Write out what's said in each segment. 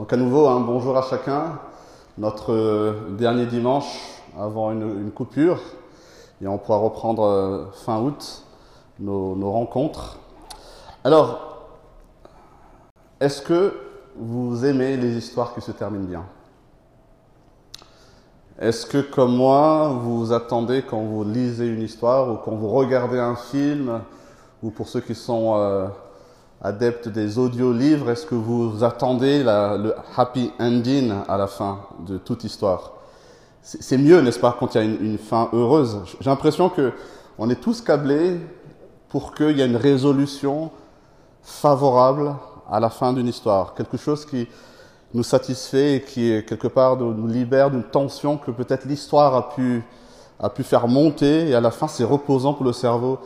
Donc à nouveau, un bonjour à chacun. Notre euh, dernier dimanche avant une, coupure. Et on pourra reprendre euh, fin août nos, nos rencontres. Alors, est-ce que vous aimez les histoires qui se terminent bien? Est-ce que, comme moi, vous attendez quand vous lisez une histoire ou quand vous regardez un film, ou pour ceux qui sont euh, adeptes des audio-livres, est-ce que vous attendez le happy ending à la fin de toute histoire? C'est mieux, n'est-ce pas, quand il y a une, fin heureuse? J'ai l'impression que on est tous câblés pour qu'il y ait une résolution favorable à la fin d'une histoire, quelque chose qui nous satisfait et qui quelque part nous libère d'une tension que peut-être l'histoire a pu a pu faire monter et à la fin c'est reposant pour le cerveau.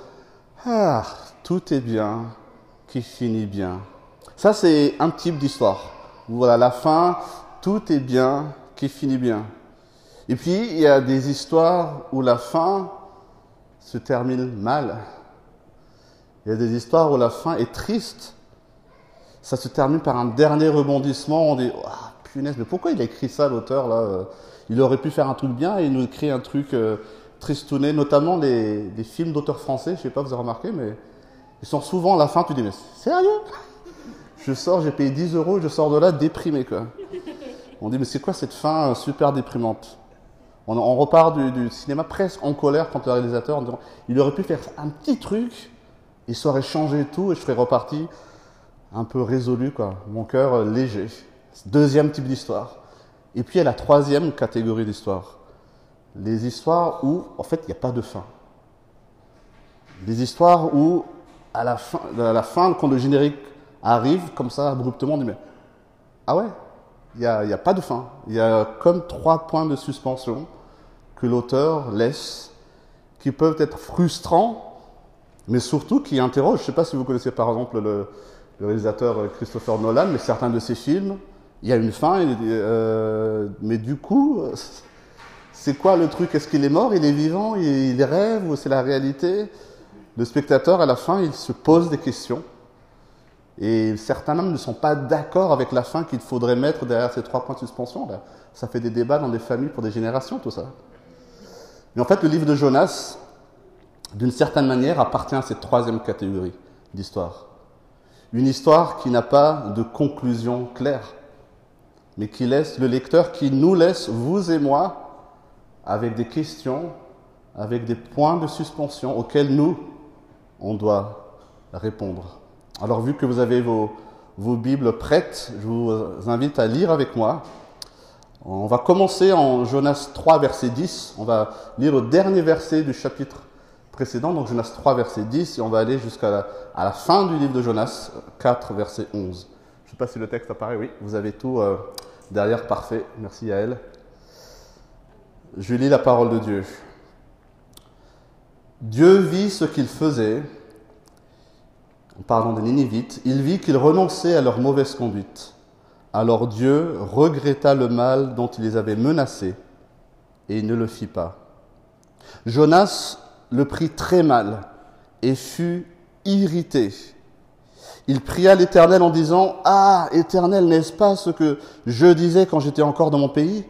Ah, tout est bien, qui finit bien. Ça, c'est un type d'histoire. Voilà, la fin, tout est bien, qui finit bien. Et puis, il y a des histoires où la fin se termine mal. Il y a des histoires où la fin est triste. Ça se termine par un dernier rebondissement. On dit, oh, punaise, mais pourquoi il a écrit ça, l'auteur, là Il aurait pu faire un truc bien et il nous écrit un truc euh, tristouné, notamment les, films d'auteurs français. Je sais pas, vous avez remarqué, mais ils sont souvent à la fin, tu dis, mais sérieux? Je sors, j'ai payé 10 euros, je sors de là déprimé, quoi. On dit, mais c'est quoi cette fin super déprimante? On, repart du, cinéma presque en colère contre le réalisateur en disant, il aurait pu faire un petit truc, il serait changé tout et je serais reparti un peu résolu, quoi. Mon cœur léger. Deuxième type d'histoire. Et puis il y a la troisième catégorie d'histoire. Les histoires où, en fait, il n'y a pas de fin. Des histoires où à la fin, à la fin quand le générique arrive, comme ça, abruptement, on dit, mais, ah ouais, il n'y a, a, pas de fin. Il y a comme trois points de suspension que l'auteur laisse, qui peuvent être frustrants, mais surtout qui interrogent. Je ne sais pas si vous connaissez par exemple le, réalisateur Christopher Nolan, mais certains de ses films, il y a une fin, euh, mais du coup, c'est quoi le truc? Est-ce qu'il est mort? Il est vivant? Il rêve Ou c'est la réalité? Le spectateur, à la fin, il se pose des questions. Et certains même ne sont pas d'accord avec la fin qu'il faudrait mettre derrière ces trois points de suspension. Là. Ça fait des débats dans des familles pour des générations, tout ça. Mais en fait, le livre de Jonas, d'une certaine manière, appartient à cette troisième catégorie d'histoire. Une histoire qui n'a pas de conclusion claire, mais qui laisse le lecteur, qui nous laisse, vous et moi, avec des questions, avec des points de suspension auxquels nous, on doit répondre. Alors vu que vous avez vos, vos Bibles prêtes, je vous invite à lire avec moi. On va commencer en Jonas 3, verset 10. On va lire le dernier verset du chapitre précédent, donc Jonas 3, verset 10, et on va aller jusqu'à la, à la fin du livre de Jonas 4, verset 11. Je ne sais pas si le texte apparaît, oui, vous avez tout euh, derrière, parfait. Merci à elle. Je lis la parole de Dieu. Dieu vit ce qu'ils faisaient, en parlant des Ninivites, il vit qu'ils renonçaient à leur mauvaise conduite. Alors Dieu regretta le mal dont il les avait menacés, et il ne le fit pas. Jonas le prit très mal et fut irrité. Il pria l'Éternel en disant, Ah, Éternel, n'est-ce pas ce que je disais quand j'étais encore dans mon pays?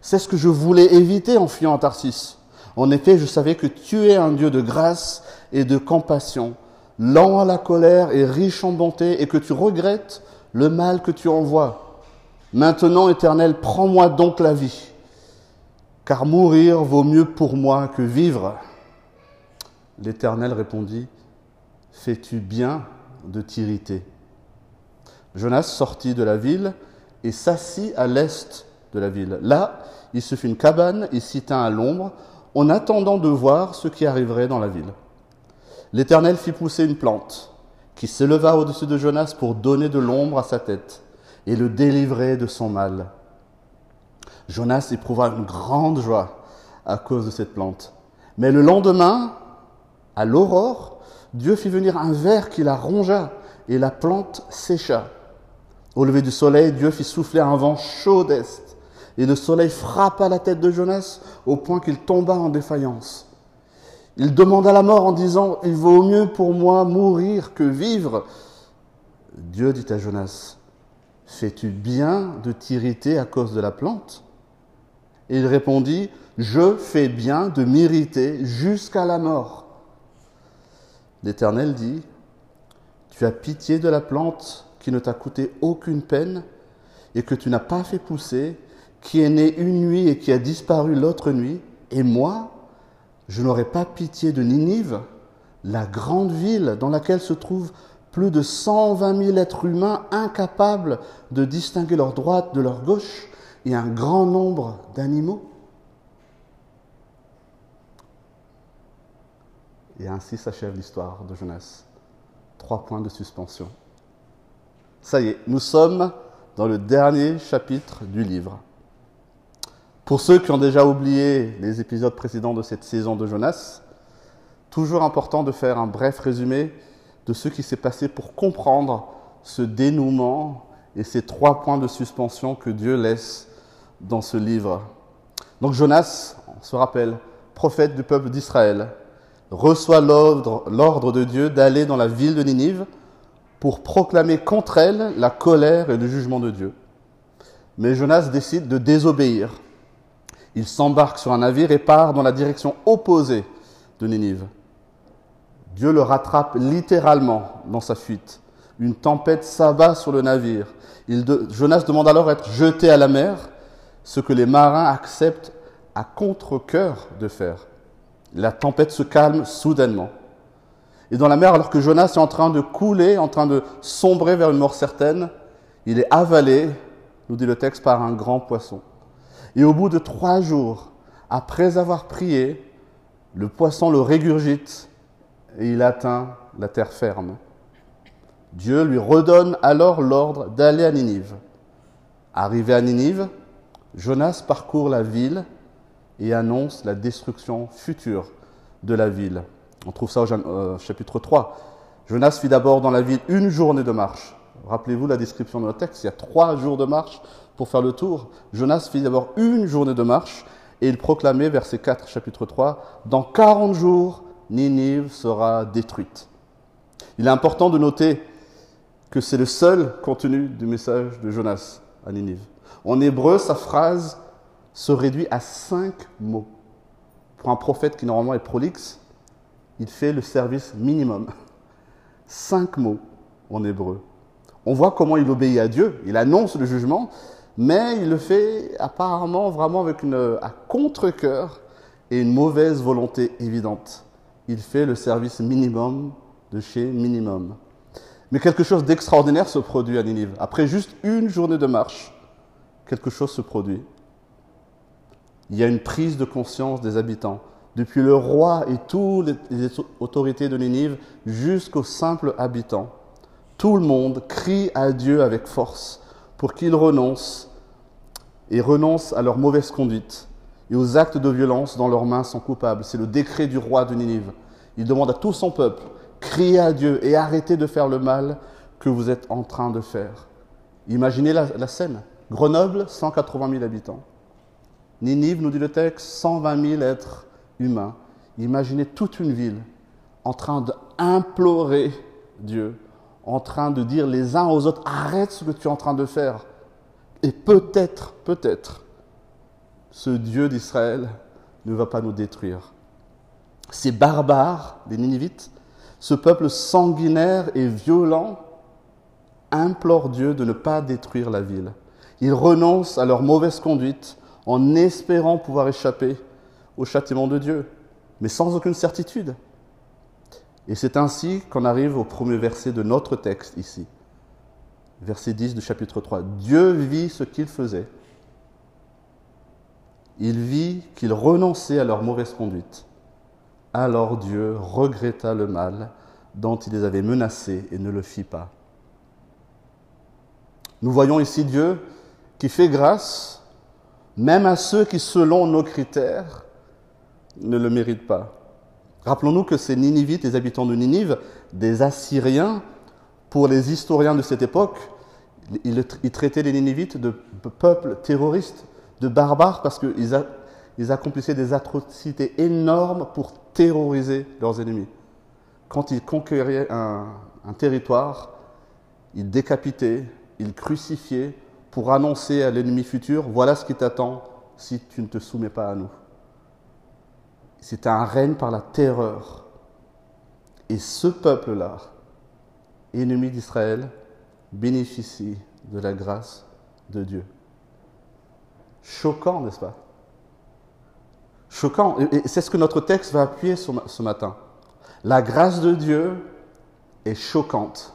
C'est ce que je voulais éviter en fuyant à Tarsis. En effet, je savais que tu es un Dieu de grâce et de compassion, lent à la colère et riche en bonté, et que tu regrettes le mal que tu envoies. Maintenant, Éternel, prends-moi donc la vie, car mourir vaut mieux pour moi que vivre. L'Éternel répondit, Fais-tu bien de t'irriter? Jonas sortit de la ville et s'assit à l'est de la ville. Là, il se fit une cabane et s'y tint à l'ombre en attendant de voir ce qui arriverait dans la ville. L'Éternel fit pousser une plante qui s'éleva au-dessus de Jonas pour donner de l'ombre à sa tête et le délivrer de son mal. Jonas éprouva une grande joie à cause de cette plante. Mais le lendemain, à l'aurore, Dieu fit venir un ver qui la rongea et la plante sécha. Au lever du soleil, Dieu fit souffler un vent chaud d'est et le soleil frappa la tête de Jonas au point qu'il tomba en défaillance. Il demanda la mort en disant, Il vaut mieux pour moi mourir que vivre. Dieu dit à Jonas, Fais-tu bien de t'irriter à cause de la plante? Et il répondit, Je fais bien de m'irriter jusqu'à la mort. L'Éternel dit, Tu as pitié de la plante qui ne t'a coûté aucune peine et que tu n'as pas fait pousser, qui est née une nuit et qui a disparu l'autre nuit, et moi, je n'aurai pas pitié de Ninive, la grande ville dans laquelle se trouvent plus de 120 000 êtres humains incapables de distinguer leur droite de leur gauche et un grand nombre d'animaux. Et ainsi s'achève l'histoire de Jonas. Trois points de suspension. Ça y est, nous sommes dans le dernier chapitre du livre. Pour ceux qui ont déjà oublié les épisodes précédents de cette saison de Jonas, toujours important de faire un bref résumé de ce qui s'est passé pour comprendre ce dénouement et ces trois points de suspension que Dieu laisse dans ce livre. Donc Jonas, on se rappelle, prophète du peuple d'Israël, reçoit l'ordre de Dieu d'aller dans la ville de Ninive pour proclamer contre elle la colère et le jugement de Dieu. Mais Jonas décide de désobéir. Il s'embarque sur un navire et part dans la direction opposée de Ninive. Dieu le rattrape littéralement dans sa fuite. Une tempête s'abat sur le navire. Jonas demande alors à être jeté à la mer, ce que les marins acceptent à contre-coeur de faire. La tempête se calme soudainement. Et dans la mer, alors que Jonas est en train de couler, en train de sombrer vers une mort certaine, il est avalé, nous dit le texte, par un grand poisson. Et au bout de trois jours, après avoir prié, le poisson le régurgite et il atteint la terre ferme. Dieu lui redonne alors l'ordre d'aller à Ninive. Arrivé à Ninive, Jonas parcourt la ville et annonce la destruction future de la ville. On trouve ça au euh, chapitre 3. Jonas fit d'abord dans la ville une journée de marche. Rappelez-vous la description de notre texte, il y a trois jours de marche pour faire le tour. Jonas fit d'abord une journée de marche et il proclamait, verset 4, chapitre 3, Dans 40 jours, Ninive sera détruite. Il est important de noter que c'est le seul contenu du message de Jonas à Ninive. En hébreu, sa phrase se réduit à cinq mots. Pour un prophète qui normalement est prolixe, il fait le service minimum. Cinq mots en hébreu. On voit comment il obéit à Dieu, il annonce le jugement, mais il le fait apparemment vraiment avec une, à contre-coeur et une mauvaise volonté évidente il fait le service minimum de chez minimum. Mais quelque chose d'extraordinaire se produit à Ninive. Après juste une journée de marche, quelque chose se produit. Il y a une prise de conscience des habitants, depuis le roi et toutes les autorités de Ninive jusqu'aux simples habitants. Tout le monde crie à Dieu avec force pour qu'ils renoncent et renoncent à leur mauvaise conduite et aux actes de violence dont leurs mains sont coupables. C'est le décret du roi de Ninive. Il demande à tout son peuple, criez à Dieu et arrêtez de faire le mal que vous êtes en train de faire. Imaginez la, scène. Grenoble, 180 000 habitants. Ninive, nous dit le texte, 120 000 êtres humains. Imaginez toute une ville en train d'implorer Dieu, en train de dire les uns aux autres, arrête ce que tu es en train de faire. Et peut-être, peut-être, ce Dieu d'Israël ne va pas nous détruire. Ces barbares, les Ninivites, ce peuple sanguinaire et violent, implore Dieu de ne pas détruire la ville. Ils renoncent à leur mauvaise conduite en espérant pouvoir échapper au châtiment de Dieu, mais sans aucune certitude. Et c'est ainsi qu'on arrive au premier verset de notre texte ici. Verset 10 du chapitre 3. Dieu vit ce qu'ils faisaient il vit qu'ils renonçaient à leur mauvaise conduite. Alors Dieu regretta le mal dont il les avait menacés et ne le fit pas. Nous voyons ici Dieu qui fait grâce même à ceux qui, selon nos critères, ne le méritent pas. Rappelons-nous que ces Ninivites, les habitants de Ninive, des Assyriens, pour les historiens de cette époque, ils, traitaient les Ninivites de peuples terroristes, de barbares parce qu'ils accomplissaient des atrocités énormes pour terroriser leurs ennemis. Quand ils conquéraient un, territoire, ils décapitaient, il crucifié pour annoncer à l'ennemi futur, voilà ce qui t'attend si tu ne te soumets pas à nous. C'est un règne par la terreur. Et ce peuple-là, ennemi d'Israël, bénéficie de la grâce de Dieu. Choquant, n'est-ce pas? Choquant. Et c'est ce que notre texte va appuyer ce matin. La grâce de Dieu est choquante.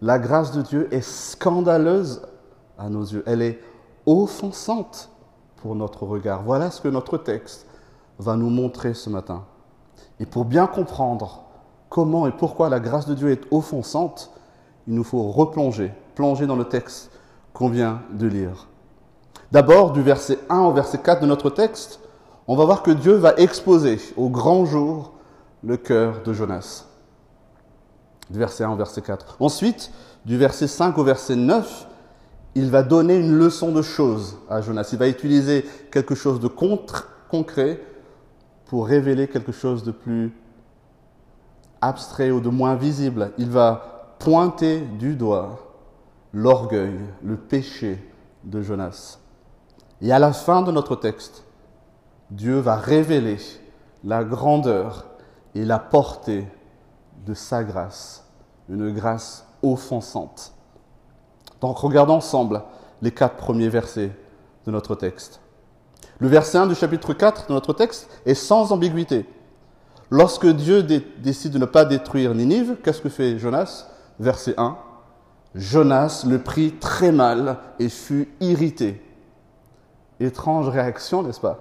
La grâce de Dieu est scandaleuse à nos yeux. Elle est offensante pour notre regard. Voilà ce que notre texte va nous montrer ce matin. Et pour bien comprendre comment et pourquoi la grâce de Dieu est offensante, il nous faut replonger, plonger dans le texte qu'on vient de lire. D'abord, du verset 1 au verset 4 de notre texte, on va voir que Dieu va exposer au grand jour le cœur de Jonas. Du verset 1 au verset 4. Ensuite, du verset 5 au verset 9, il va donner une leçon de choses à Jonas. Il va utiliser quelque chose de concret pour révéler quelque chose de plus abstrait ou de moins visible. Il va pointer du doigt l'orgueil, le péché de Jonas. Et à la fin de notre texte, Dieu va révéler la grandeur et la portée de sa grâce, une grâce offensante. Donc regardons ensemble les quatre premiers versets de notre texte. Le verset 1 du chapitre 4 de notre texte est sans ambiguïté. Lorsque Dieu décide de ne pas détruire Ninive, qu'est-ce que fait Jonas? Verset 1. Jonas le prit très mal et fut irrité. Étrange réaction, n'est-ce pas?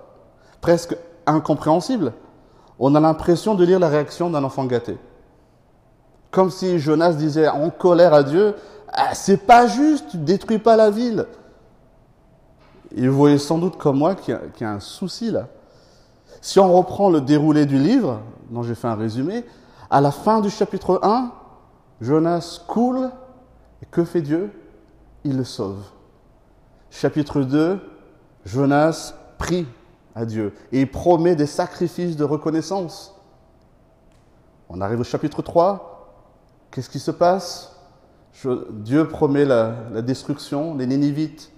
Presque incompréhensible. On a l'impression de lire la réaction d'un enfant gâté. Comme si Jonas disait en colère à Dieu ah, C'est pas juste, tu détruis pas la ville. Et vous voyez sans doute comme moi qu'il y, a un souci là. Si on reprend le déroulé du livre, dont j'ai fait un résumé, à la fin du chapitre 1, Jonas coule, et que fait Dieu? Il le sauve. Chapitre 2, Jonas prie à Dieu et il promet des sacrifices de reconnaissance. On arrive au chapitre 3, qu'est-ce qui se passe? Dieu promet la, destruction, les Nénivites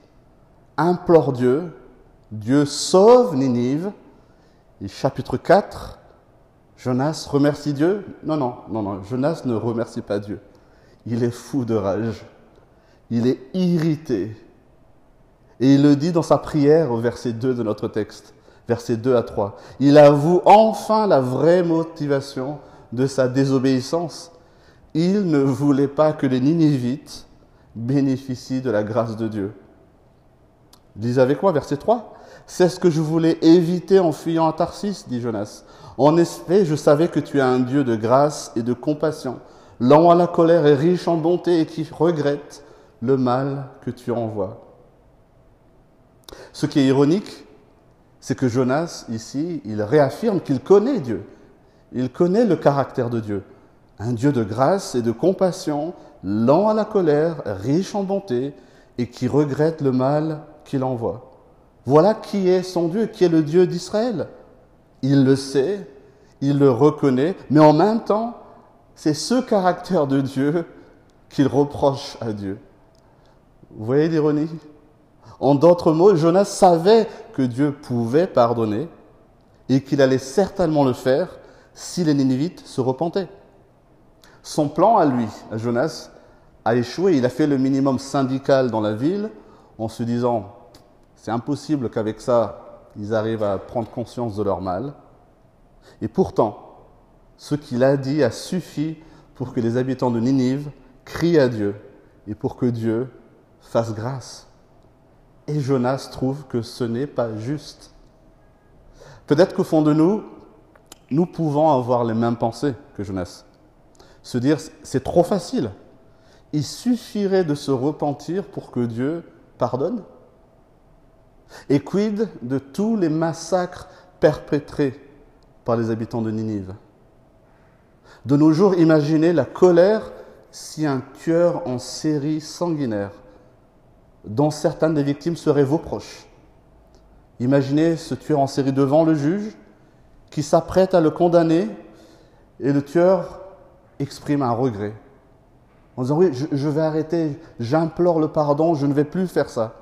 implorent Dieu, Dieu sauve Ninive, chapitre 4, Jonas remercie Dieu. Non, non, non, non, Jonas ne remercie pas Dieu. Il est fou de rage. Il est irrité. Et il le dit dans sa prière au verset 2 de notre texte, verset 2 à 3. Il avoue enfin la vraie motivation de sa désobéissance. Il ne voulait pas que les Ninivites bénéficient de la grâce de Dieu. Lisez avec moi verset 3. C'est ce que je voulais éviter en fuyant à Tarsis, dit Jonas. En effet, je savais que tu es un Dieu de grâce et de compassion, lent à la colère et riche en bonté et qui regrette le mal que tu envoies. Ce qui est ironique, c'est que Jonas, ici, il réaffirme qu'il connaît Dieu. Il connaît le caractère de Dieu. Un Dieu de grâce et de compassion, lent à la colère, riche en bonté, et qui regrette le mal qu'il envoie. Voilà qui est son Dieu, qui est le Dieu d'Israël. Il le sait, il le reconnaît, mais en même temps, c'est ce caractère de Dieu qu'il reproche à Dieu. Vous voyez l'ironie? En d'autres mots, Jonas savait que Dieu pouvait pardonner et qu'il allait certainement le faire si les Nénévites se repentaient. Son plan à lui, à Jonas, a échoué. Il a fait le minimum syndical dans la ville en se disant c'est impossible qu'avec ça, ils arrivent à prendre conscience de leur mal. Et pourtant, ce qu'il a dit a suffi pour que les habitants de Ninive crient à Dieu et pour que Dieu fasse grâce. Et Jonas trouve que ce n'est pas juste. Peut-être qu'au fond de nous, nous pouvons avoir les mêmes pensées que Jonas. Se dire, c'est trop facile. Il suffirait de se repentir pour que Dieu pardonne. Et quid de tous les massacres perpétrés par les habitants de Ninive? De nos jours, imaginez la colère si un tueur en série sanguinaire, dont certaines des victimes seraient vos proches, imaginez ce tueur en série devant le juge qui s'apprête à le condamner et le tueur exprime un regret en disant oui, je, vais arrêter, j'implore le pardon, je ne vais plus faire ça.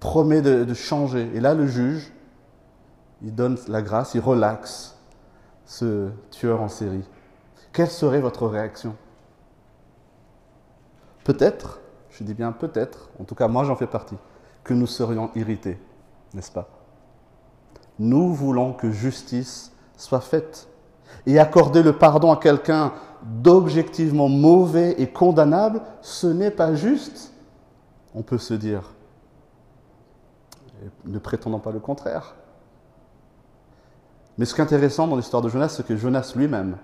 Promet de, changer. Et là, le juge, il donne la grâce, il relaxe ce tueur en série. Quelle serait votre réaction? Peut-être, je dis bien peut-être, en tout cas moi j'en fais partie, que nous serions irrités, n'est-ce pas? Nous voulons que justice soit faite. Et accorder le pardon à quelqu'un d'objectivement mauvais et condamnable, ce n'est pas juste. On peut se dire, ne prétendons pas le contraire. Mais ce qui est intéressant dans l'histoire de Jonas, c'est que Jonas lui-même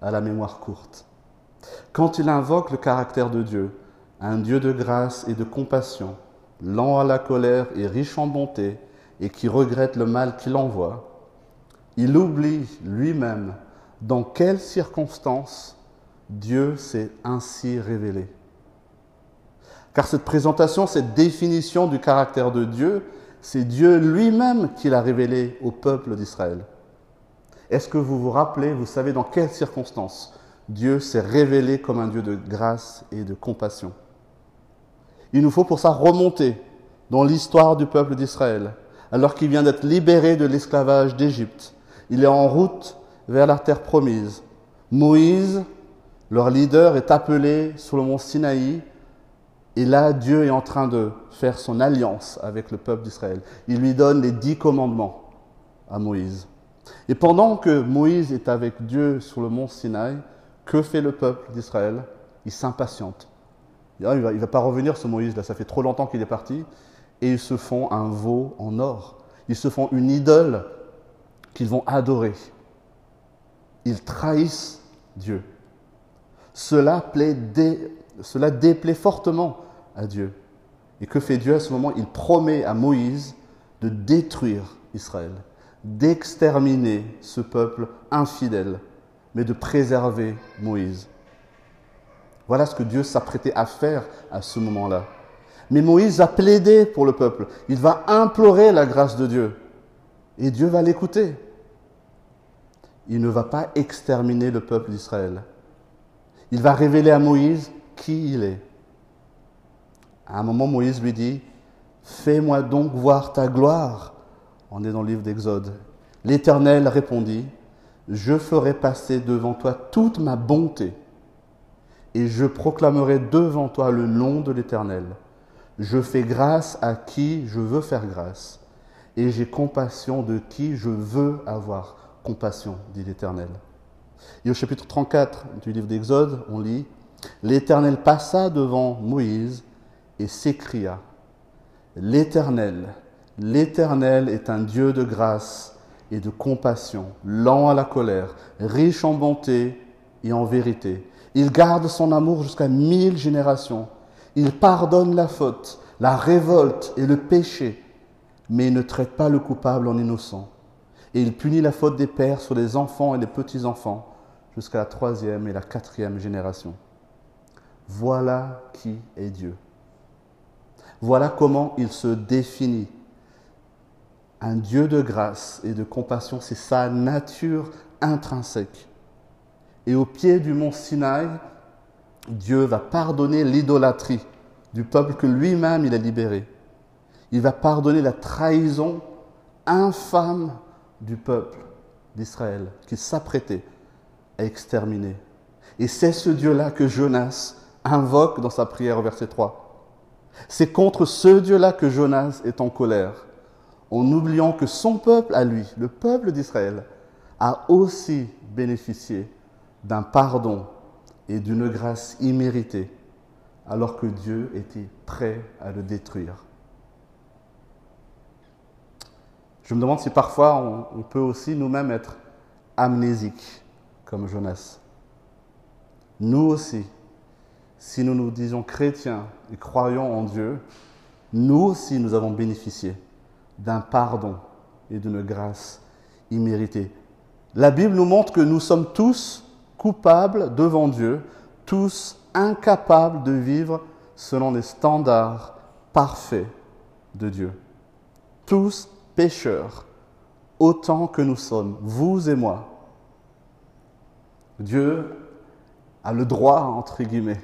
a la mémoire courte. Quand il invoque le caractère de Dieu, un Dieu de grâce et de compassion, lent à la colère et riche en bonté, et qui regrette le mal qu'il envoie, il oublie lui-même dans quelles circonstances Dieu s'est ainsi révélé. Car cette présentation, cette définition du caractère de Dieu, c'est Dieu lui-même qui l'a révélé au peuple d'Israël. Est-ce que vous vous rappelez, vous savez dans quelles circonstances Dieu s'est révélé comme un Dieu de grâce et de compassion? Il nous faut pour ça remonter dans l'histoire du peuple d'Israël, alors qu'il vient d'être libéré de l'esclavage d'Égypte. Il est en route vers la terre promise. Moïse, leur leader, est appelé sur le mont Sinaï, et là, Dieu est en train de faire son alliance avec le peuple d'Israël. Il lui donne les dix commandements à Moïse. Et pendant que Moïse est avec Dieu sur le mont Sinaï, que fait le peuple d'Israël? Il s'impatiente. Il ne va, pas revenir ce Moïse, là, ça fait trop longtemps qu'il est parti. Et ils se font un veau en or. Ils se font une idole qu'ils vont adorer. Ils trahissent Dieu. Cela, plaît cela déplaît fortement à Dieu. Et que fait Dieu à ce moment? Il promet à Moïse de détruire Israël d'exterminer ce peuple infidèle, mais de préserver Moïse. Voilà ce que Dieu s'apprêtait à faire à ce moment-là. Mais Moïse a plaidé pour le peuple. Il va implorer la grâce de Dieu. Et Dieu va l'écouter. Il ne va pas exterminer le peuple d'Israël. Il va révéler à Moïse qui il est. À un moment, Moïse lui dit, Fais-moi donc voir ta gloire. On est dans le livre d'Exode. L'Éternel répondit, Je ferai passer devant toi toute ma bonté, et je proclamerai devant toi le nom de l'Éternel. Je fais grâce à qui je veux faire grâce, et j'ai compassion de qui je veux avoir compassion, dit l'Éternel. Et au chapitre 34 du livre d'Exode, on lit, L'Éternel passa devant Moïse et s'écria, L'Éternel, L'Éternel est un Dieu de grâce et de compassion, lent à la colère, riche en bonté et en vérité. Il garde son amour jusqu'à mille générations. Il pardonne la faute, la révolte et le péché, mais il ne traite pas le coupable en innocent. Et il punit la faute des pères sur les enfants et les petits-enfants jusqu'à la troisième et la quatrième génération. Voilà qui est Dieu. Voilà comment il se définit un Dieu de grâce et de compassion, c'est sa nature intrinsèque. Et au pied du mont Sinaï, Dieu va pardonner l'idolâtrie du peuple que lui-même il a libéré. Il va pardonner la trahison infâme du peuple d'Israël qui s'apprêtait à exterminer. Et c'est ce Dieu-là que Jonas invoque dans sa prière au verset 3. C'est contre ce Dieu-là que Jonas est en colère en oubliant que son peuple à lui, le peuple d'Israël, a aussi bénéficié d'un pardon et d'une grâce imméritée, alors que Dieu était prêt à le détruire. Je me demande si parfois on, peut aussi nous-mêmes être amnésiques, comme Jonas. Nous aussi, si nous nous disons chrétiens et croyons en Dieu, nous aussi nous avons bénéficié d'un pardon et d'une grâce imméritée. La Bible nous montre que nous sommes tous coupables devant Dieu, tous incapables de vivre selon les standards parfaits de Dieu. Tous pécheurs, autant que nous sommes, vous et moi. Dieu a le droit, entre guillemets,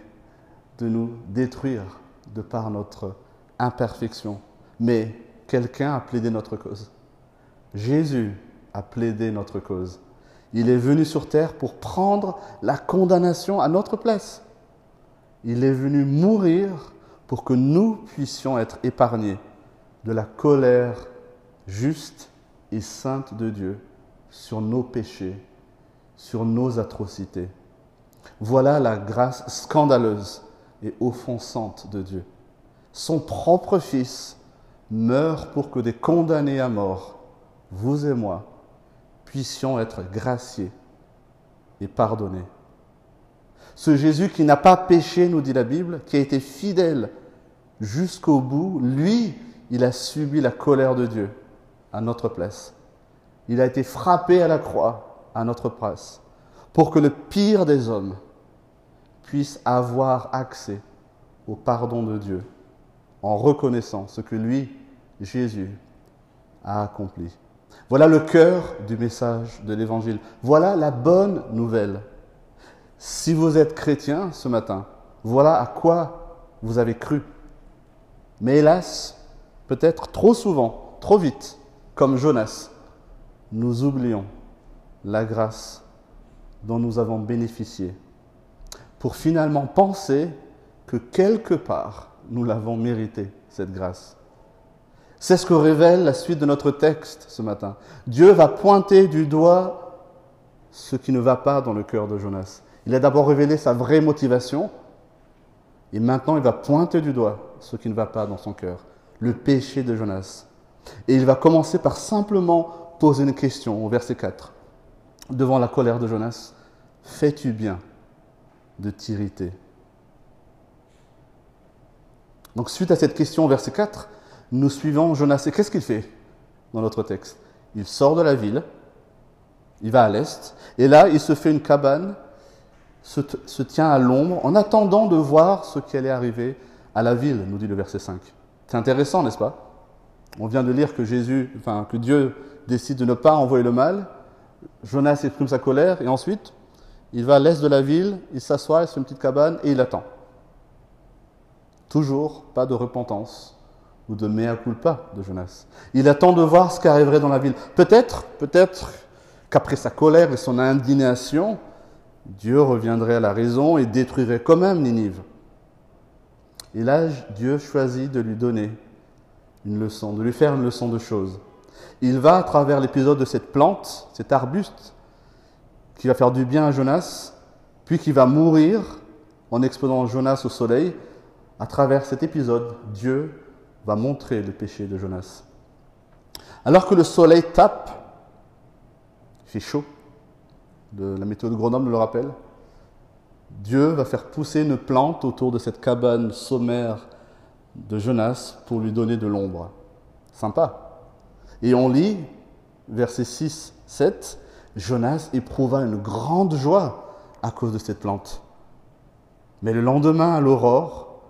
de nous détruire de par notre imperfection. Mais quelqu'un a plaidé notre cause. Jésus a plaidé notre cause. Il est venu sur terre pour prendre la condamnation à notre place. Il est venu mourir pour que nous puissions être épargnés de la colère juste et sainte de Dieu sur nos péchés, sur nos atrocités. Voilà la grâce scandaleuse et offensante de Dieu. Son propre Fils meurt pour que des condamnés à mort, vous et moi, puissions être graciés et pardonnés. Ce Jésus qui n'a pas péché, nous dit la Bible, qui a été fidèle jusqu'au bout, lui, il a subi la colère de Dieu à notre place. Il a été frappé à la croix à notre place pour que le pire des hommes puisse avoir accès au pardon de Dieu en reconnaissant ce que lui, Jésus, a accompli. Voilà le cœur du message de l'Évangile. Voilà la bonne nouvelle. Si vous êtes chrétien ce matin, voilà à quoi vous avez cru. Mais hélas, peut-être trop souvent, trop vite, comme Jonas, nous oublions la grâce dont nous avons bénéficié pour finalement penser que quelque part nous l'avons mérité, cette grâce. C'est ce que révèle la suite de notre texte ce matin. Dieu va pointer du doigt ce qui ne va pas dans le cœur de Jonas. Il a d'abord révélé sa vraie motivation et maintenant il va pointer du doigt ce qui ne va pas dans son cœur, le péché de Jonas. Et il va commencer par simplement poser une question au verset 4. Devant la colère de Jonas, fais-tu bien de t'irriter Donc suite à cette question verset 4, nous suivons Jonas. Et qu'est-ce qu'il fait dans notre texte? Il sort de la ville, il va à l'est, et là il se fait une cabane, se, se tient à l'ombre, en attendant de voir ce qui allait arriver à la ville, nous dit le verset 5. C'est intéressant, n'est-ce pas? On vient de lire que Jésus, enfin que Dieu décide de ne pas envoyer le mal. Jonas exprime sa colère et ensuite il va à l'est de la ville, il s'assoit sur une petite cabane et il attend. Toujours pas de repentance ou de mea culpa de Jonas. Il attend de voir ce qui arriverait dans la ville. Peut-être, peut-être qu'après sa colère et son indignation, Dieu reviendrait à la raison et détruirait quand même Ninive. Et là, Dieu choisit de lui donner une leçon, de lui faire une leçon de choses. Il va, à travers l'épisode de cette plante, cet arbuste, qui va faire du bien à Jonas, puis qui va mourir en exposant Jonas au soleil. À travers cet épisode, Dieu va montrer le péché de Jonas. Alors que le soleil tape, il fait chaud, la météo de Grenoble le rappelle, Dieu va faire pousser une plante autour de cette cabane sommaire de Jonas pour lui donner de l'ombre. Sympa. Et on lit, versets 6, 7, Jonas éprouva une grande joie à cause de cette plante. Mais le lendemain, à l'aurore,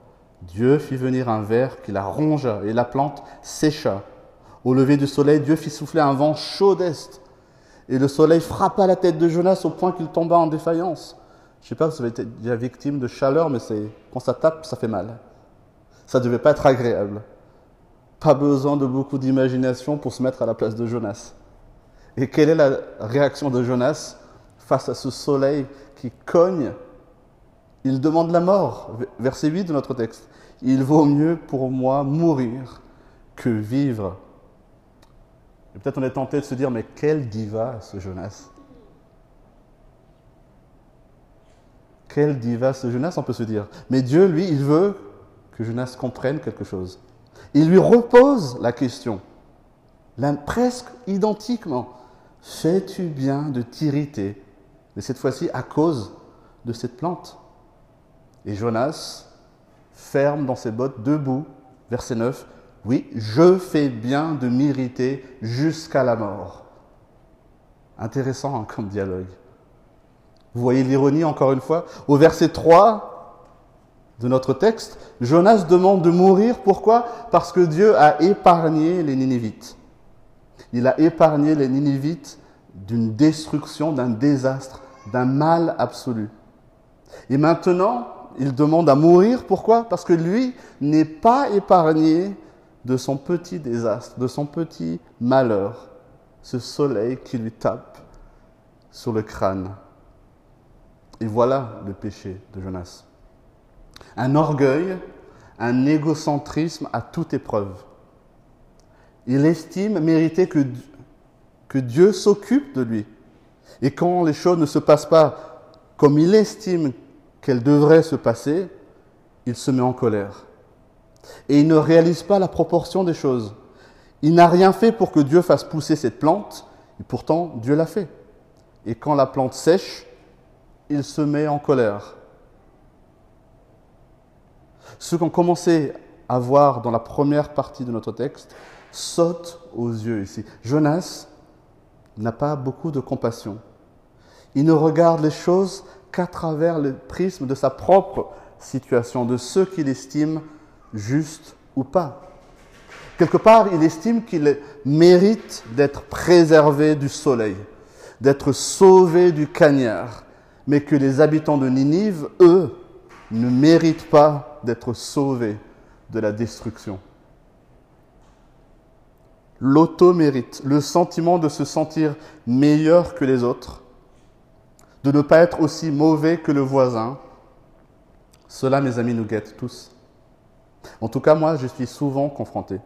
Dieu fit venir un ver qui la rongea et la plante sécha. Au lever du soleil, Dieu fit souffler un vent chaud d'est. Et le soleil frappa la tête de Jonas au point qu'il tomba en défaillance. Je ne sais pas si vous avez été victime de chaleur, mais c'est quand ça tape, ça fait mal. Ça ne devait pas être agréable. Pas besoin de beaucoup d'imagination pour se mettre à la place de Jonas. Et quelle est la réaction de Jonas face à ce soleil qui cogne? Il demande la mort. Verset 8 de notre texte. Il vaut mieux pour moi mourir que vivre. Et peut-être on est tenté de se dire, mais quel diva ce Jonas Quel diva ce Jonas, on peut se dire. Mais Dieu, lui, il veut que Jonas comprenne quelque chose. Il lui repose la question, presque identiquement. Fais-tu bien de t'irriter Mais cette fois-ci à cause de cette plante? Et Jonas ferme dans ses bottes debout, verset 9, oui, je fais bien de m'irriter jusqu'à la mort. Intéressant hein, comme dialogue. Vous voyez l'ironie encore une fois? Au verset 3 de notre texte, Jonas demande de mourir. Pourquoi? Parce que Dieu a épargné les Ninivites. Il a épargné les Ninivites d'une destruction, d'un désastre, d'un mal absolu. Et maintenant, il demande à mourir. Pourquoi? Parce que lui n'est pas épargné de son petit désastre, de son petit malheur, ce soleil qui lui tape sur le crâne. Et voilà le péché de Jonas. Un orgueil, un égocentrisme à toute épreuve. Il estime mériter que, que Dieu s'occupe de lui. Et quand les choses ne se passent pas comme il estime qu'elles devraient se passer, il se met en colère. Et il ne réalise pas la proportion des choses. Il n'a rien fait pour que Dieu fasse pousser cette plante, et pourtant Dieu l'a fait. Et quand la plante sèche, il se met en colère. Ce qu'on commençait à voir dans la première partie de notre texte saute aux yeux ici. Jonas n'a pas beaucoup de compassion. Il ne regarde les choses qu'à travers le prisme de sa propre situation, de ce qu'il estime juste ou pas. Quelque part, il estime qu'il mérite d'être préservé du soleil, d'être sauvé du cagnard, mais que les habitants de Ninive, eux, ne méritent pas d'être sauvés de la destruction. L'auto-mérite, le sentiment de se sentir meilleur que les autres, de ne pas être aussi mauvais que le voisin, cela, mes amis, nous guette tous. En tout cas, moi, je suis souvent confronté.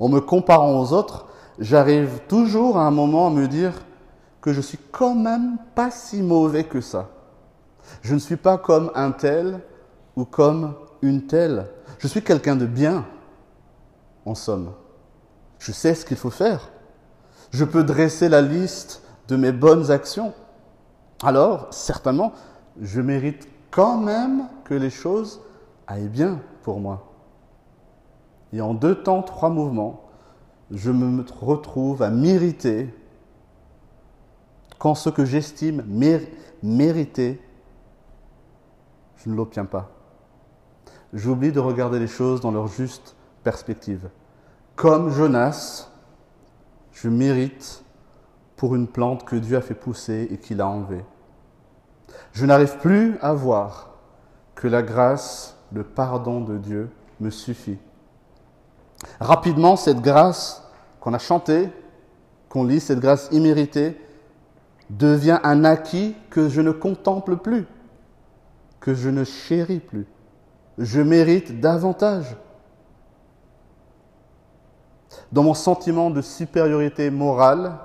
En me comparant aux autres, j'arrive toujours à un moment à me dire que je suis quand même pas si mauvais que ça. Je ne suis pas comme un tel ou comme une telle. Je suis quelqu'un de bien, en somme. Je sais ce qu'il faut faire. Je peux dresser la liste de mes bonnes actions. Alors, certainement, je mérite quand même que les choses aillent bien pour moi. Et en deux temps, trois mouvements, je me retrouve à m'irriter quand ce que j'estime mériter, je ne l'obtiens pas. J'oublie de regarder les choses dans leur juste perspective. Comme Jonas, je mérite pour une plante que Dieu a fait pousser et qu'il a enlevée. Je n'arrive plus à voir que la grâce, le pardon de Dieu me suffit. Rapidement, cette grâce qu'on a chantée, qu'on lit, cette grâce imméritée, devient un acquis que je ne contemple plus, que je ne chéris plus. Je mérite davantage. Dans mon sentiment de supériorité morale,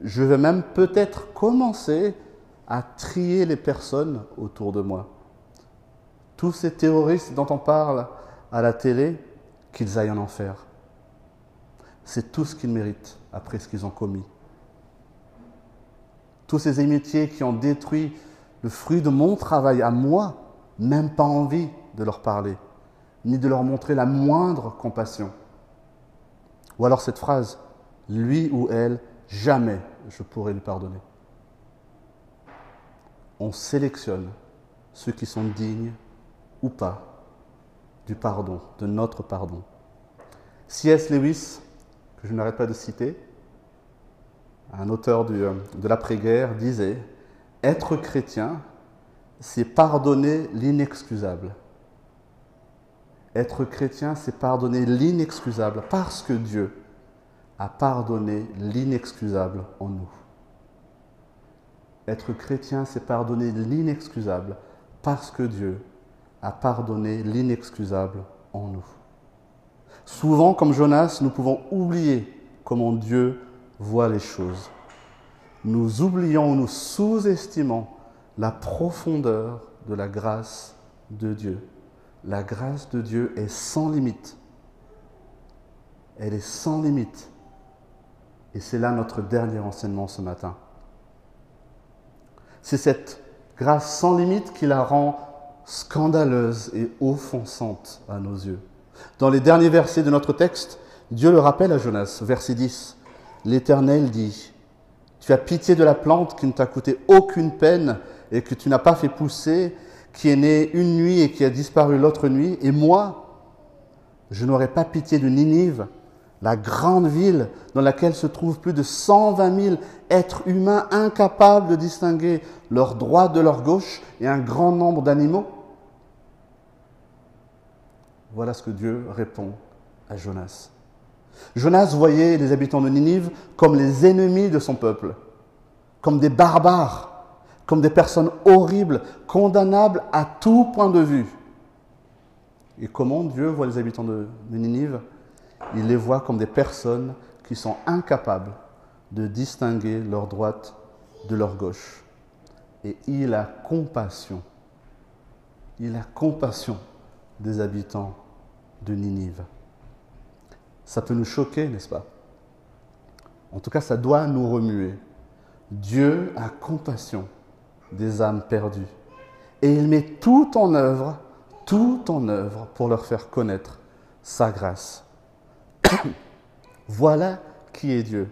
je vais même peut-être commencer à trier les personnes autour de moi. Tous ces terroristes dont on parle à la télé, qu'ils aillent en enfer. C'est tout ce qu'ils méritent après ce qu'ils ont commis. Tous ces émitiers qui ont détruit le fruit de mon travail à moi, même pas envie de leur parler, ni de leur montrer la moindre compassion. Ou alors cette phrase, lui ou elle, jamais je pourrai lui pardonner. On sélectionne ceux qui sont dignes ou pas du pardon, de notre pardon. C.S. Lewis, que je n'arrête pas de citer, un auteur euh, de l'après-guerre, disait Être chrétien, c'est pardonner l'inexcusable. Être chrétien, c'est pardonner l'inexcusable parce que Dieu a pardonné l'inexcusable en nous. Être chrétien, c'est pardonner l'inexcusable parce que Dieu a pardonné l'inexcusable en nous. Souvent, comme Jonas, nous pouvons oublier comment Dieu voit les choses. Nous oublions ou nous sous-estimons la profondeur de la grâce de Dieu. La grâce de Dieu est sans limite. Elle est sans limite. Et c'est là notre dernier enseignement ce matin. C'est cette grâce sans limite qui la rend scandaleuse et offensante à nos yeux. Dans les derniers versets de notre texte, Dieu le rappelle à Jonas, verset 10. L'Éternel dit, Tu as pitié de la plante qui ne t'a coûté aucune peine et que tu n'as pas fait pousser, qui est née une nuit et qui a disparu l'autre nuit, et moi, je n'aurai pas pitié de Ninive, la grande ville dans laquelle se trouvent plus de 120 000 êtres humains incapables de distinguer leur droite de leur gauche et un grand nombre d'animaux. Voilà ce que Dieu répond à Jonas. Jonas voyait les habitants de Ninive comme les ennemis de son peuple, comme des barbares, comme des personnes horribles, condamnables à tout point de vue. Et comment Dieu voit les habitants de, Ninive? Il les voit comme des personnes qui sont incapables de distinguer leur droite de leur gauche. Et il a compassion. Il a compassion des habitants de Ninive. Ça peut nous choquer, n'est-ce pas? En tout cas, ça doit nous remuer. Dieu a compassion des âmes perdues. Et il met tout en œuvre, tout en œuvre pour leur faire connaître sa grâce. voilà qui est Dieu.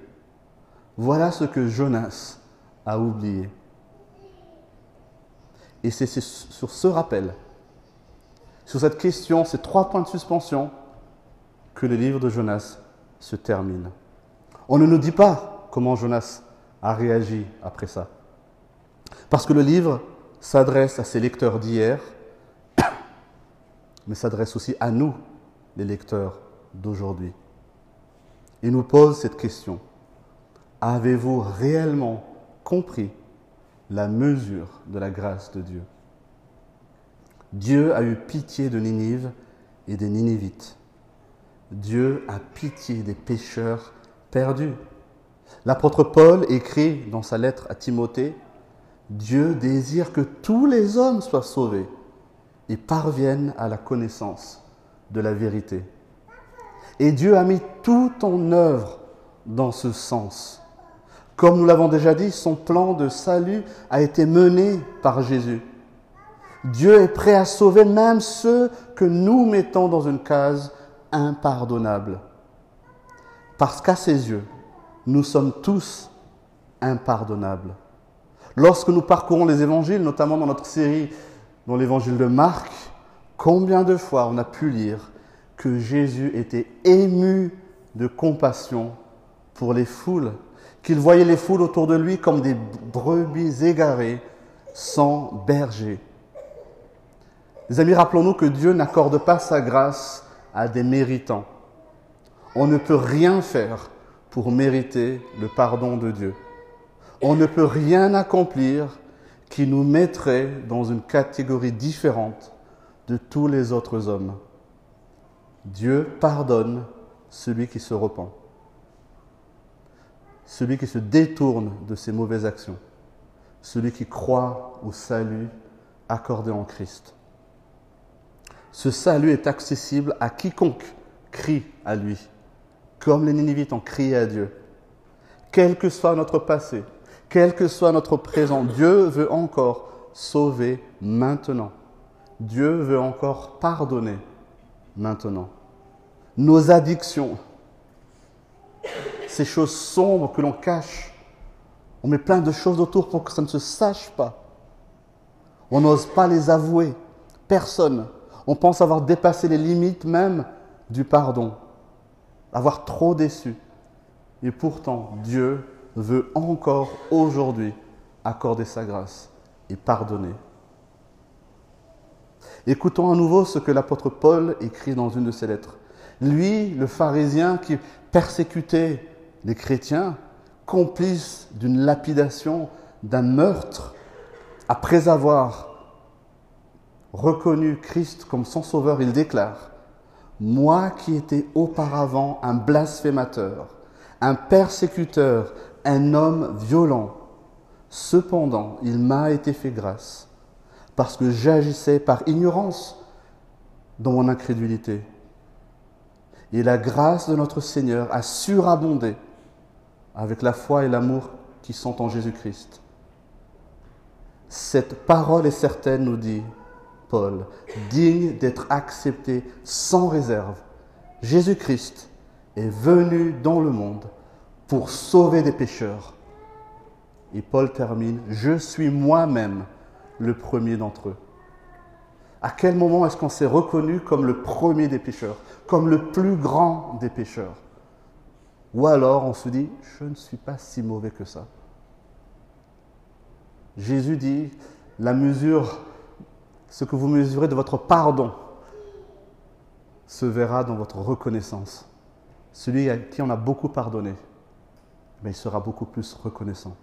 Voilà ce que Jonas a oublié. Et c'est sur ce rappel, sur cette question, ces trois points de suspension, que le livre de Jonas se termine. On ne nous dit pas comment Jonas a réagi après ça. Parce que le livre s'adresse à ses lecteurs d'hier, mais s'adresse aussi à nous, les lecteurs d'aujourd'hui. Il nous pose cette question. Avez-vous réellement compris la mesure de la grâce de Dieu? Dieu a eu pitié de Ninive et des Ninivites. Dieu a pitié des pécheurs perdus. L'apôtre Paul écrit dans sa lettre à Timothée, Dieu désire que tous les hommes soient sauvés et parviennent à la connaissance de la vérité. Et Dieu a mis tout en œuvre dans ce sens. Comme nous l'avons déjà dit, son plan de salut a été mené par Jésus. Dieu est prêt à sauver même ceux que nous mettons dans une case impardonnable. Parce qu'à ses yeux, nous sommes tous impardonnables. Lorsque nous parcourons les évangiles, notamment dans notre série dans l'évangile de Marc, combien de fois on a pu lire que Jésus était ému de compassion pour les foules, qu'il voyait les foules autour de lui comme des brebis égarées sans berger. Les amis, rappelons-nous que Dieu n'accorde pas sa grâce à des méritants. On ne peut rien faire pour mériter le pardon de Dieu. On ne peut rien accomplir qui nous mettrait dans une catégorie différente de tous les autres hommes. Dieu pardonne celui qui se repent, celui qui se détourne de ses mauvaises actions, celui qui croit au salut accordé en Christ. Ce salut est accessible à quiconque crie à lui, comme les Ninivites ont crié à Dieu. Quel que soit notre passé, quel que soit notre présent, Dieu veut encore sauver maintenant. Dieu veut encore pardonner maintenant. Nos addictions, ces choses sombres que l'on cache, on met plein de choses autour pour que ça ne se sache pas. On n'ose pas les avouer. Personne. On pense avoir dépassé les limites même du pardon, avoir trop déçu. Et pourtant, Dieu veut encore aujourd'hui accorder sa grâce et pardonner. Écoutons à nouveau ce que l'apôtre Paul écrit dans une de ses lettres. Lui, le pharisien qui persécutait les chrétiens, complice d'une lapidation, d'un meurtre, après avoir reconnu Christ comme son sauveur, il déclare, Moi qui étais auparavant un blasphémateur, un persécuteur, un homme violent, cependant il m'a été fait grâce, parce que j'agissais par ignorance dans mon incrédulité. Et la grâce de notre Seigneur a surabondé avec la foi et l'amour qui sont en Jésus-Christ. Cette parole est certaine, nous dit Paul, digne d'être accepté sans réserve. Jésus-Christ est venu dans le monde pour sauver des pécheurs. Et Paul termine, je suis moi-même le premier d'entre eux. À quel moment est-ce qu'on s'est reconnu comme le premier des pécheurs, comme le plus grand des pécheurs? Ou alors on se dit, je ne suis pas si mauvais que ça. Jésus dit, la mesure, ce que vous mesurez de votre pardon, se verra dans votre reconnaissance. Celui à qui on a beaucoup pardonné, mais il sera beaucoup plus reconnaissant.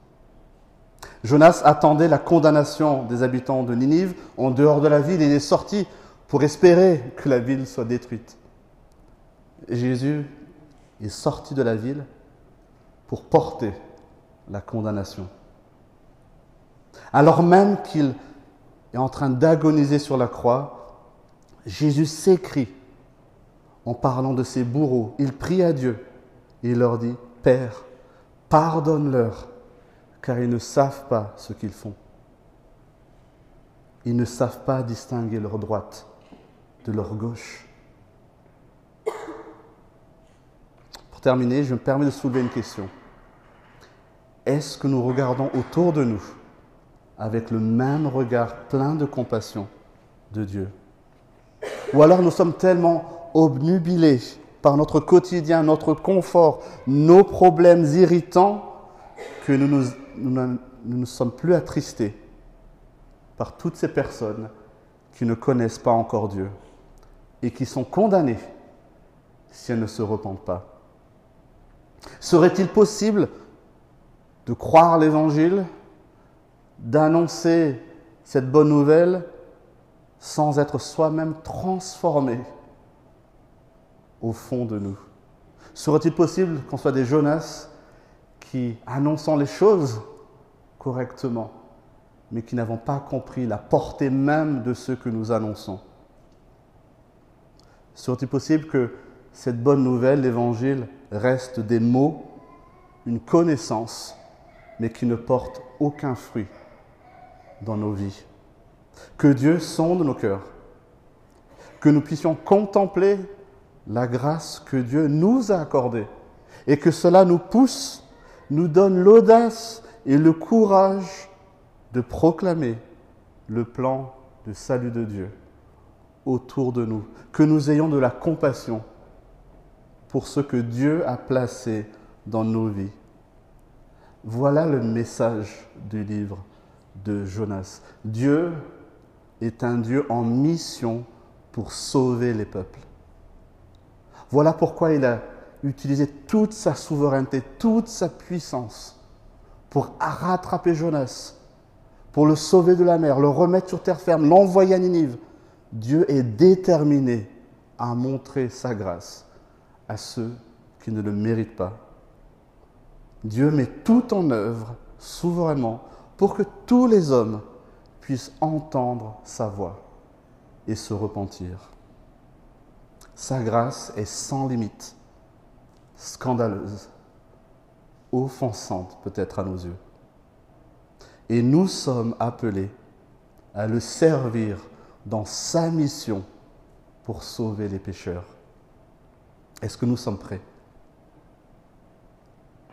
Jonas attendait la condamnation des habitants de Ninive en dehors de la ville. Il est sorti pour espérer que la ville soit détruite. Jésus est sorti de la ville pour porter la condamnation. Alors même qu'il est en train d'agoniser sur la croix, Jésus s'écrit en parlant de ses bourreaux. Il prie à Dieu et il leur dit, Père, pardonne-leur, car ils ne savent pas ce qu'ils font. Ils ne savent pas distinguer leur droite de leur gauche. Pour terminer, je me permets de soulever une question. Est-ce que nous regardons autour de nous avec le même regard plein de compassion de Dieu? Ou alors nous sommes tellement obnubilés par notre quotidien, notre confort, nos problèmes irritants, que nous ne sommes plus attristés par toutes ces personnes qui ne connaissent pas encore Dieu et qui sont condamnées si elles ne se repentent pas. Serait-il possible de croire l'Évangile, d'annoncer cette bonne nouvelle sans être soi-même transformé au fond de nous Serait-il possible qu'on soit des Jonas qui, annonçant les choses correctement, mais qui n'avons pas compris la portée même de ce que nous annonçons? Serait-il possible que cette bonne nouvelle, l'Évangile, reste des mots, une connaissance, mais qui ne porte aucun fruit dans nos vies? Que Dieu sonde nos cœurs, que nous puissions contempler la grâce que Dieu nous a accordée et que cela nous pousse, nous donne l'audace et le courage de proclamer le plan de salut de Dieu autour de nous, que nous ayons de la compassion pour ce que Dieu a placé dans nos vies. Voilà le message du livre de Jonas. Dieu est un Dieu en mission pour sauver les peuples. Voilà pourquoi il a utilisé toute sa souveraineté, toute sa puissance pour rattraper Jonas, pour le sauver de la mer, le remettre sur terre ferme, l'envoyer à Ninive. Dieu est déterminé à montrer sa grâce à ceux qui ne le méritent pas. Dieu met tout en œuvre souverainement pour que tous les hommes puissent entendre sa voix et se repentir. Sa grâce est sans limite, scandaleuse, offensante peut-être à nos yeux. Et nous sommes appelés à le servir dans sa mission pour sauver les pécheurs. Est-ce que nous sommes prêts?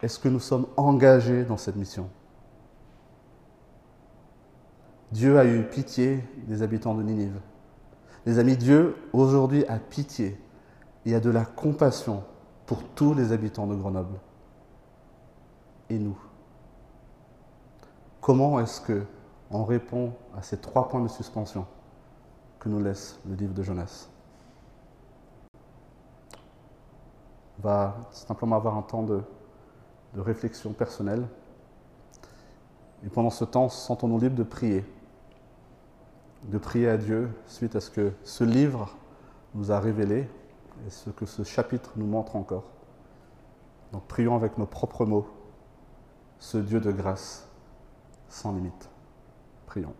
Est-ce que nous sommes engagés dans cette mission? Dieu a eu pitié des habitants de Ninive. Les amis, Dieu aujourd'hui a pitié et a de la compassion pour tous les habitants de Grenoble. Et nous Comment est-ce que on répond à ces trois points de suspension que nous laisse le livre de Jonas va simplement avoir un temps de, réflexion personnelle. Et pendant ce temps, sentons-nous libres de prier. De prier à Dieu suite à ce que ce livre nous a révélé et ce que ce chapitre nous montre encore. Donc prions avec nos propres mots ce Dieu de grâce sans limite. Prions.